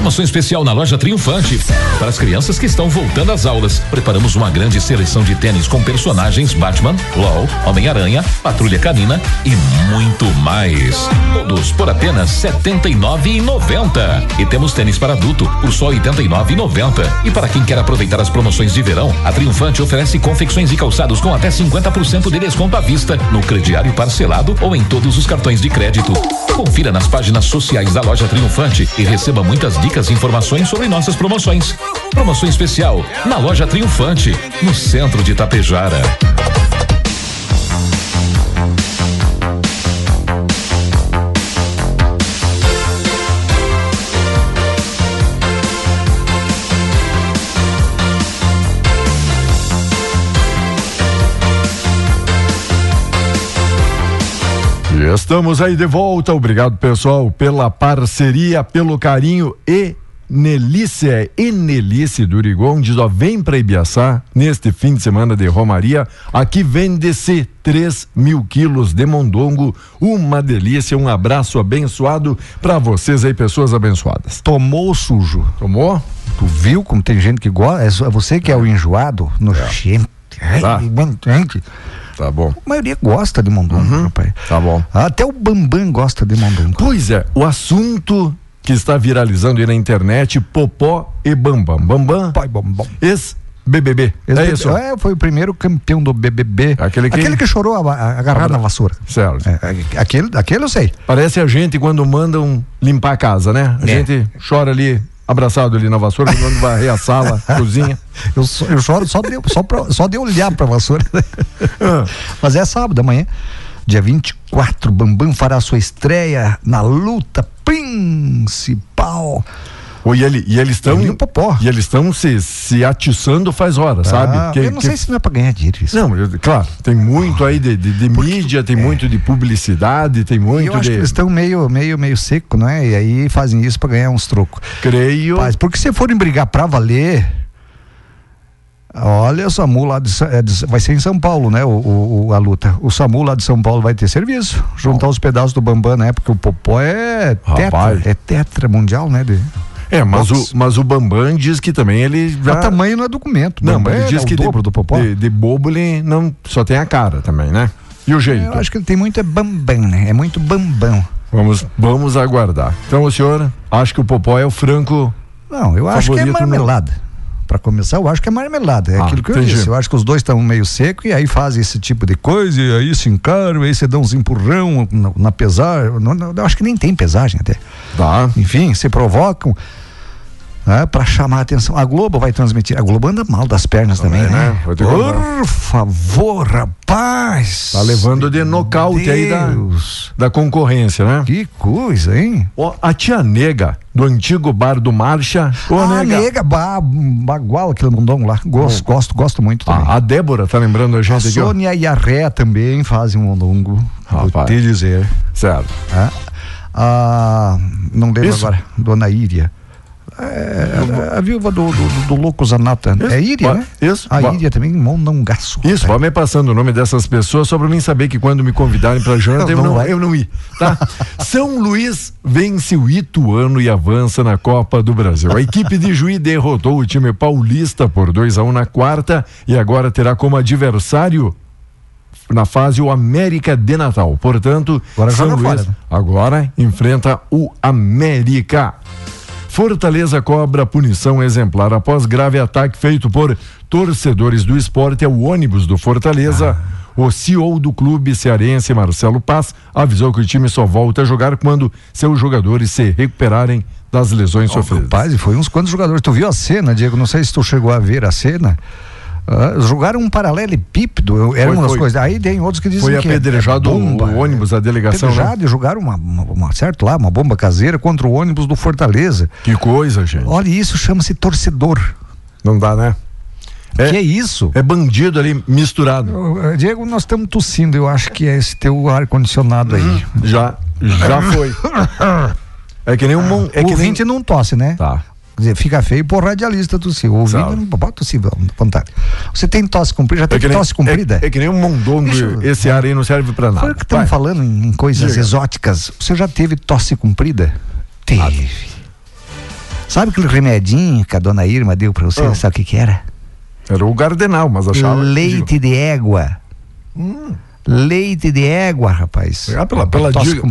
Promoção especial na loja Triunfante. Para as crianças que estão voltando às aulas, preparamos uma grande seleção de tênis com personagens Batman, LOL, Homem-Aranha, Patrulha Canina e muito mais. Todos por apenas R$ 79,90. E temos tênis para adulto por só R$ 89,90. E para quem quer aproveitar as promoções de verão, a Triunfante oferece confecções e calçados com até 50% de desconto à vista no crediário parcelado ou em todos os cartões de crédito. Confira nas páginas sociais da loja Triunfante e receba muitas dicas e informações sobre nossas promoções. Promoção especial na loja Triunfante, no centro de Tapejara. Estamos aí de volta. Obrigado, pessoal, pela parceria, pelo carinho e Nelice, é Enelice do Urigon, diz, ó, vem pra Ibiaçá neste fim de semana de Romaria, aqui vende-se 3 mil quilos de mondongo, uma delícia, um abraço abençoado para vocês aí, pessoas abençoadas. Tomou sujo. Tomou? Tu viu como tem gente que gosta? É é você que é o enjoado, nojento. Ai, Tá. Tá bom. A maioria gosta de mondongo, rapaz. Tá bom. Até o Bambam gosta de mondongo. Pois é, o assunto que está viralizando aí na internet, Popó e Bambam. Bambam, Pai Bambam. ex-BBB. Esse É bebê- isso? É, foi o primeiro campeão do BBB. Aquele que- chorou a- a- agarrado na vassoura. Certo. É, é, aquele, aquele eu sei. Parece a gente quando mandam limpar a casa, né? A É. gente chora ali, abraçado ali na vassoura, quando varrer a sala, a *laughs* cozinha. Eu, eu choro só de, só, pra- só de olhar pra vassoura. Ah. Mas é sábado amanhã, dia 24, Bambam fará sua estreia na luta principal. Ô, e, ele, e eles estão. E eles estão se, se atiçando faz horas, sabe? Ah, eu não sei se não é pra ganhar dinheiro isso. Não, eu- claro, tem muito aí de, de, de mídia, tem muito de publicidade, tem muito Eu acho de. que eles estão meio, meio, meio seco, não é? E aí fazem isso pra ganhar uns trocos. Creio. Mas porque se forem brigar pra valer. Olha, o SAMU lá de, é de- vai ser em São Paulo, né? O, o- a luta. O SAMU lá de São Paulo vai ter serviço. Juntar os pedaços do Bambam, né? Porque o Popó é tetra, Rapaz. é tetra mundial, né? De, É, mas o, mas o Bambam diz que também ele já. O tamanho não é documento. Não, Bambam mas ele é diz o que dobro de, do Popó. De, de bobo ele não só tem a cara também, né? E o jeito? Eu acho que ele tem muito é Bambam, né? É muito Bambam. Vamos, vamos aguardar. Então, o senhor acha que o Popó é o franco. Não, eu acho que é Favorito, não. marmelada. Pra começar, eu acho que é marmelada. É Ah, aquilo que eu entendi. disse. Eu acho que os dois estão meio secos e aí fazem esse tipo de coisa, e aí se encaram, aí você dá uns empurrão na, na pesagem. Não, não, eu acho que nem tem pesagem até. Tá. Enfim, se provocam né, para chamar a atenção. A Globo vai transmitir. A Globo anda mal das pernas também, Também, né? né? Por favor, rapaz. Tá levando de nocaute aí da, Deus. da concorrência, né? Que coisa, hein? A tia Nega, do antigo bar do Marcha. Ô, ah, nega. nega, ba, bagual aquele mundão lá. Gosto, gosto, gosto muito também. A, a Débora tá lembrando a A gente aqui, ó. Sônia e a Ré também fazem um. Vou Rapaz. te dizer. Certo. Ah, ah, não lembro Isso. agora. Dona Íria. É, a, a viúva do, do, do louco Zanata. Isso. É Íria, né? isso. A Va- Íria também, um gaço. Isso, vai me passando o nome dessas pessoas só pra mim saber que quando me convidarem pra janta eu Não não, vai. eu não ir, tá? *laughs* São Luís vence o Ituano e avança na Copa do Brasil. A equipe de Juí derrotou o time paulista por 2 a 1 na quarta e agora terá como adversário na fase o América de Natal. Portanto, Agora São Luís fora, né? agora enfrenta o América. Fortaleza cobra punição exemplar após grave ataque feito por torcedores do esporte ao ônibus do Fortaleza. O CEO do clube cearense, Marcelo Paz, avisou que o time só volta a jogar quando seus jogadores se recuperarem das lesões sofridas. Rapaz, e foi uns quantos jogadores. Tu viu a cena, Diego? Não sei se tu chegou a ver a cena. Jogaram um paralelepípedo, era Foi, uma das foi. coisas. Aí tem outros que dizem Foi que é- apedrejado é bomba, o ônibus da delegação, né? Apedrejado e jogaram uma, uma, uma- certo lá, uma bomba caseira contra o ônibus do Fortaleza. Que coisa, gente. Olha, isso chama-se torcedor. Não dá, né? Que é isso? É bandido ali misturado. Ô, Diego, nós estamos tossindo, eu acho que é esse teu ar-condicionado aí. Já, já foi. *laughs* É que nem um é que nem... ouvinte não tosse, né? Tá. Quer dizer, fica feio por radialista tossir. O Sabe. não pode tossir, vontade. Você tem tosse comprida? Já É nem, tosse comprida? é, é que nem um mondongo. Eu- Esse ar aí não serve pra nada. Agora que estamos falando em, em coisas Diga. exóticas, você já teve tosse comprida? Teve. Sabe aquele remedinho que a dona Irma deu pra você? Ah. Sabe o que que era? Era o Gardenal, mas achava. Leite de égua. Leite de égua, rapaz. Ah, pela- pela tosse dica-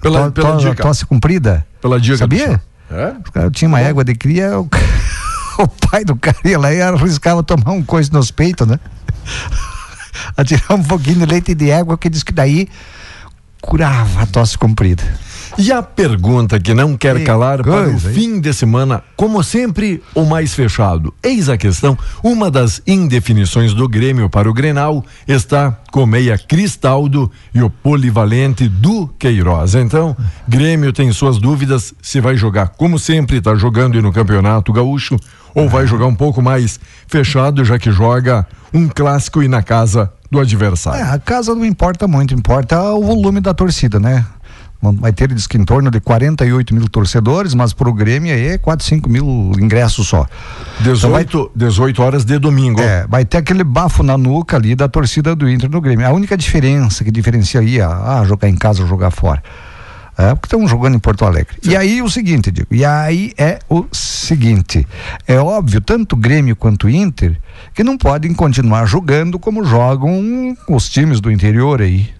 pela- to- pela to- dica. Tosse comprida. Pela dica Sabia? É? Os caras tinham uma égua de cria, o, *laughs* o pai do cara ia lá e arriscava tomar um coisa nos peitos, né? *laughs* Atirar um pouquinho de leite de égua, que diz que daí curava a tosse comprida. E a pergunta que não quer Que calar para o fim de semana, como sempre, o mais fechado. Eis a questão: uma das indefinições do Grêmio para o Grenal está com meia Cristaldo e o polivalente do Queiroz. Então, Grêmio tem suas dúvidas se vai jogar como sempre, está jogando no Campeonato Gaúcho, ou vai jogar um pouco mais fechado, já que joga um clássico e na casa do adversário. É, a casa não importa muito, importa o volume da torcida, né? Vai ter, diz que em torno de 48 mil torcedores, mas pro Grêmio aí é 4, 5 mil ingressos só. 18, vai, 18 horas de domingo. É, vai ter aquele bafo na nuca ali da torcida do Inter no Grêmio. A única diferença que diferencia aí, ah, jogar em casa ou jogar fora. É, porque estão jogando em Porto Alegre. Sim. E aí o seguinte, digo, e aí é o seguinte, é óbvio, tanto Grêmio quanto Inter, que não podem continuar jogando como jogam os times do interior aí.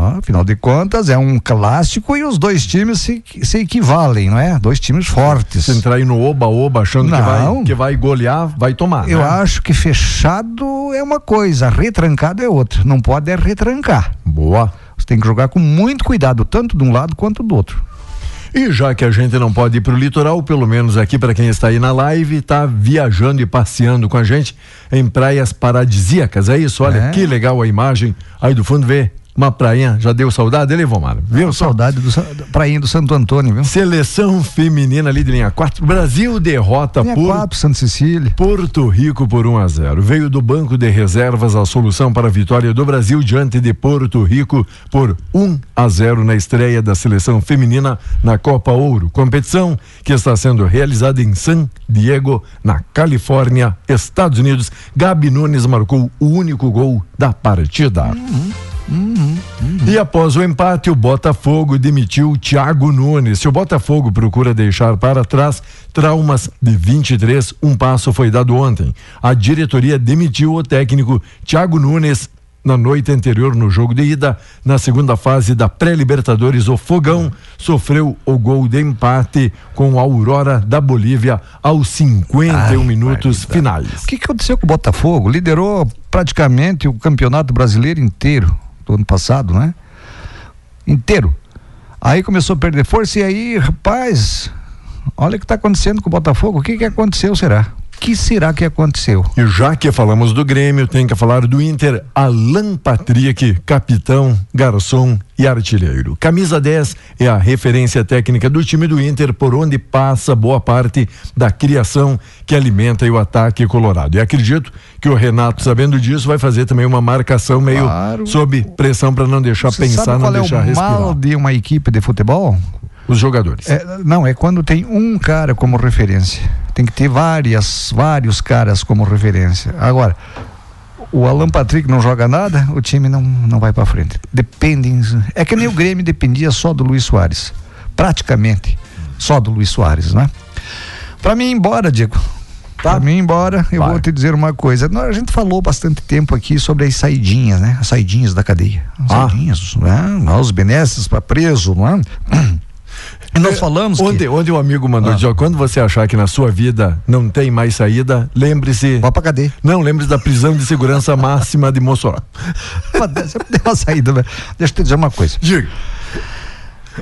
Ah, afinal de contas, é um clássico e os dois times se, se equivalem, não é? Dois times fortes. Se entrar aí no oba-oba achando que vai, que vai golear, vai tomar. Eu né? acho que fechado é uma coisa, retrancado é outra. Não pode é retrancar. Boa. Você tem que jogar com muito cuidado, tanto de um lado quanto do outro. E já que a gente não pode ir para o litoral, pelo menos aqui para quem está aí na live, está viajando e passeando com a gente em praias paradisíacas. É isso, olha é. que legal a imagem aí do fundo, vê uma prainha, já deu saudade dele, Vomar? Viu? Saudade do prainha do Santo Antônio, viu? Seleção feminina ali de linha 4. Brasil derrota linha por 4, Santa Cecília. Porto Rico por 1 a 0. Veio do banco de reservas a solução para a vitória do Brasil diante de Porto Rico por 1 a 0 na estreia da seleção feminina na Copa Ouro. Competição que está sendo realizada em San Diego, na Califórnia, Estados Unidos. Gabi Nunes marcou o único gol da partida. Uhum. Uhum, uhum. E após o empate, o Botafogo demitiu Thiago Nunes. Se o Botafogo procura deixar para trás traumas de 23, um passo foi dado ontem. A diretoria demitiu o técnico Thiago Nunes na noite anterior no jogo de ida, na segunda fase da pré-libertadores, o Fogão sofreu o gol de empate com a Aurora da Bolívia aos 51 Ai, minutos finais. O que aconteceu com o Botafogo? Liderou praticamente o campeonato brasileiro inteiro do ano passado, né? Inteiro. Aí começou a perder força e aí, rapaz, olha o que está acontecendo com o Botafogo. O que que aconteceu, será? Que será que aconteceu? E já que falamos do Grêmio, tem que falar do Inter, Alan Patrick, capitão, garçom e artilheiro. Camisa 10 é a referência técnica do time do Inter, por onde passa boa parte da criação que alimenta o ataque colorado. E acredito que o Renato, sabendo disso, vai fazer também uma marcação meio claro. sob pressão para não deixar Você pensar, não deixar é o respirar. mal de uma equipe de futebol? Os jogadores. É, não, é quando tem um cara como referência. Tem que ter várias, vários caras como referência. Agora, o Alan Patrick não joga nada, o time não, não vai para frente. Depende. É que nem o Grêmio dependia só do Luiz Soares. Praticamente só do Luiz Soares, né? Para mim embora, Diego. Tá. Pra mim embora, eu vai. vou te dizer uma coisa. A gente falou bastante tempo aqui sobre as saidinhas, né? As saidinhas da cadeia. As ah. saidinhas, né? Os benesses para preso, não é? E nós falamos. Onde, que... onde um amigo mandou ah. dizer, quando você achar que na sua vida não tem mais saída, lembre-se. Vá pra cadeia. Não, lembre-se da prisão de segurança máxima de Mossoró. Tem uma saída, velho. Deixa eu te dizer uma coisa. Diga.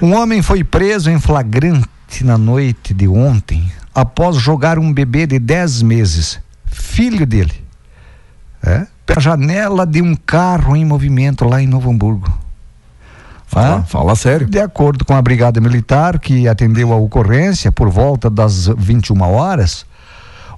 Um homem foi preso em flagrante na noite de ontem após jogar um bebê de 10 meses, filho dele, é, pela janela de um carro em movimento lá em Novo Hamburgo. Fala, fala sério. De acordo com a Brigada Militar, que atendeu a ocorrência por volta das 21 horas,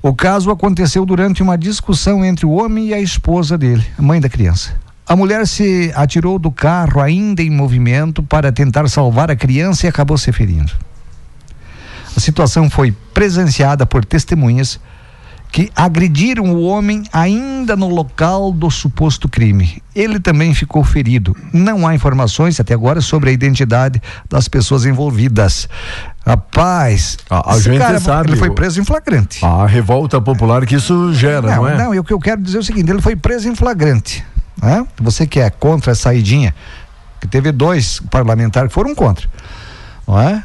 o caso aconteceu durante uma discussão entre o homem e a esposa dele, a mãe da criança. A mulher se atirou do carro ainda em movimento para tentar salvar a criança e acabou se ferindo. A situação foi presenciada por testemunhas que agrediram o homem ainda no local do suposto crime. Ele também ficou ferido. Não há informações até agora sobre a identidade das pessoas envolvidas. Rapaz, a, a gente cara, sabe. Ele foi preso em flagrante. A revolta popular que isso gera, não, não é? Não, e o que eu quero dizer é o seguinte: ele foi preso em flagrante. Né? Você que é contra a saidinha, que teve dois parlamentares que foram contra. Não é?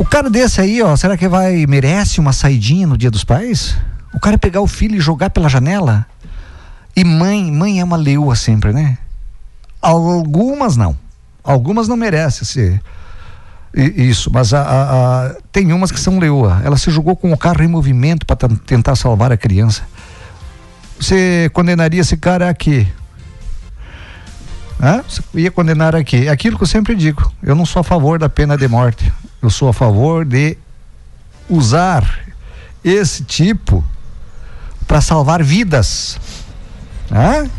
O cara desse aí, ó, será que vai merece uma saidinha no Dia dos Pais? O cara pegar o filho e jogar pela janela? E mãe, mãe é uma leoa sempre, né? Algumas não. Algumas não merecem ser isso, mas a, a, a, tem umas que são leoa. Ela se jogou com o carro em movimento para tentar salvar a criança. Você condenaria esse cara aqui? Hã? Você ia condenar aqui? É aquilo que eu sempre digo. Eu não sou a favor da pena de morte. Eu sou a favor de usar esse tipo para salvar vidas. Né?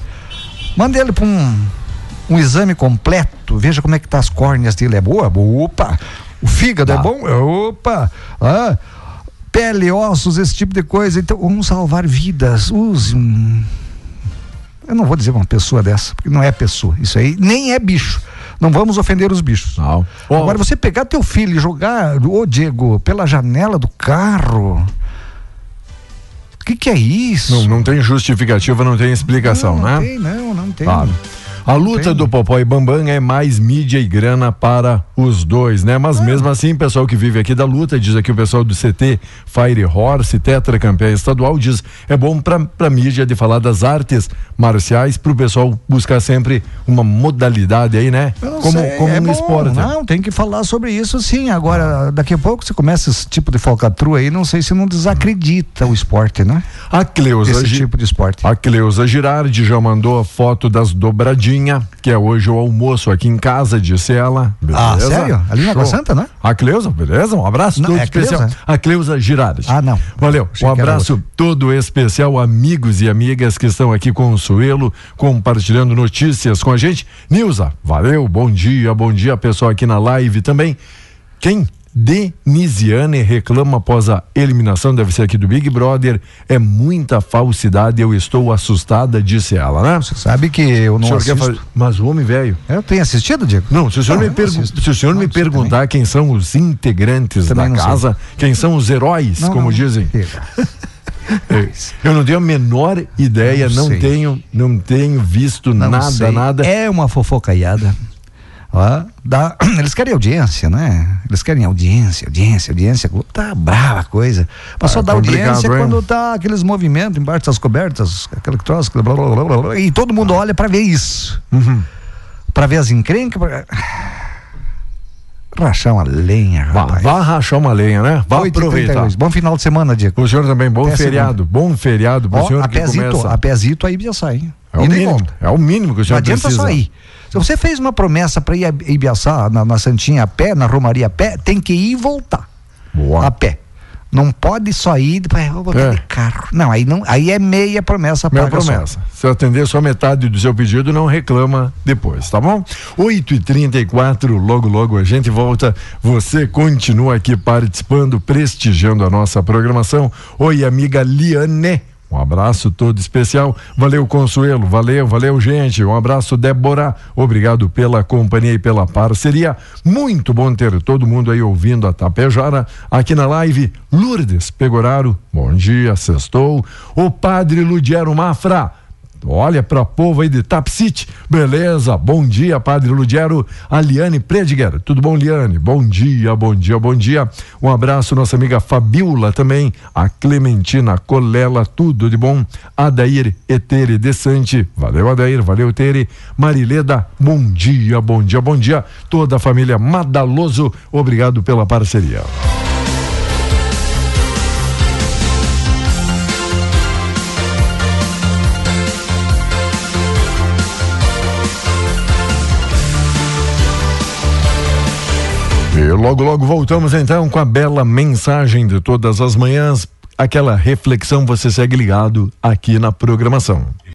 Manda ele para um, um exame completo, veja como é que tá as córneas dele. É boa? Opa! O fígado é bom? Opa! Ah, pele, ossos, esse tipo de coisa. Então, vamos salvar vidas. Use um. Eu não vou dizer uma pessoa dessa, porque não é pessoa. Isso aí nem é bicho. Não vamos ofender os bichos. Não. Agora, você pegar teu filho e jogar, ô Diego, pela janela do carro. O que, que é isso? Não, não tem justificativa, não tem explicação, não, né? Não tem, não, não tem. Claro. A luta do Popó e Bambam é mais mídia e grana para os dois, né? Mas mesmo assim, pessoal que vive aqui da luta, diz aqui o pessoal do CT Fire Horse, tetracampeão estadual, diz é bom para pra mídia de falar das artes marciais, pro pessoal buscar sempre uma modalidade aí, né? Como, sei, como é um bom, esporte. Não, tem que falar sobre isso sim. Agora, daqui a pouco você começa esse tipo de falcatrua aí, não sei se não desacredita o esporte, né? A Cleusa Esse Gi- tipo de esporte. A Cleusa Girardi já mandou a foto das dobradinha, que é hoje o almoço aqui em casa, disse ela. Ah, Beleza? sério? Ali na Água. Santa, né? A Cleusa, beleza? Um abraço Não, todo é especial. Cleusa? A Cleusa Girardi. Ah, não. Valeu. Achei Um abraço todo especial, amigos e amigas que estão aqui com o Suelo, compartilhando notícias com a gente. Nilza, valeu, bom dia, bom dia, pessoal aqui na live também. Quem? Denisiane reclama após a eliminação, deve ser aqui do Big Brother. É muita falsidade, eu estou assustada, disse ela, né? Você sabe que eu não assisto. fazer- Mas o homem velho. Eu tenho assistido, Diego? Não, se o senhor, Não, me, pergu- se o senhor me perguntar quem são os integrantes Também da não sei. casa, quem são os heróis, Não, como não. dizem. Chega. *laughs* Eu não tenho a menor ideia, Não não, tenho, não tenho visto Não nada, sei. nada. É uma fofocaiada. Ó, dá- *clears throat* eles querem audiência, né? Eles querem audiência, audiência, audiência. Tá brava a coisa. Mas Ah, só dá complicado, audiência hein? quando tá aqueles movimentos embaixo das cobertas, aquele troço, blá, blá, blá, blá, blá, e todo mundo olha pra ver isso. Uhum. Pra ver as encrencas. Pra... Rachar uma lenha, Vá, rapaz. vá rachar uma lenha, né? Vá 8h32. aproveitar. Bom final de semana, Diego. O senhor também, bom Até feriado. Bom feriado pro Ó, senhor a que pezito, começa. a pezito aí já sai. É o mínimo, é o mínimo que o Não senhor adianta precisa. só ir. Se você fez uma promessa para ir a Ibiaçá, na, na Santinha a pé, na Romaria a pé, tem que ir e voltar. Boa. A pé. Não pode só ir eu vou botar É. de carro. Não, aí não, aí é meia promessa Minha paga só. promessa. Se eu atender só metade do seu pedido, não reclama depois, tá bom? 8 e 34 logo, logo a gente volta. Você continua aqui participando, prestigiando a nossa programação. Oi, amiga Liane. Um abraço todo especial. Valeu, Consuelo. Valeu, valeu, gente. Um abraço, Débora. Obrigado pela companhia e pela parceria. Muito bom ter todo mundo aí ouvindo a Tapejara. Aqui na live, Lourdes Pegoraro. Bom dia, sextou. O padre Ludiero Mafra. Olha para povo aí de Tap City. Beleza? Bom dia, Padre Ludiero. A Liane Prediger. Tudo bom, Liane? Bom dia, bom dia, bom dia. Um abraço, nossa amiga Fabiola também. A Clementina Colela. Tudo de bom. Adair Etere Desante. Valeu, Adair. Valeu, Tere. Marileda. Bom dia, bom dia, bom dia. Toda a família Madaloso. Obrigado pela parceria. Logo, logo voltamos então com a bela mensagem de todas as manhãs. Aquela reflexão, você segue ligado aqui na programação.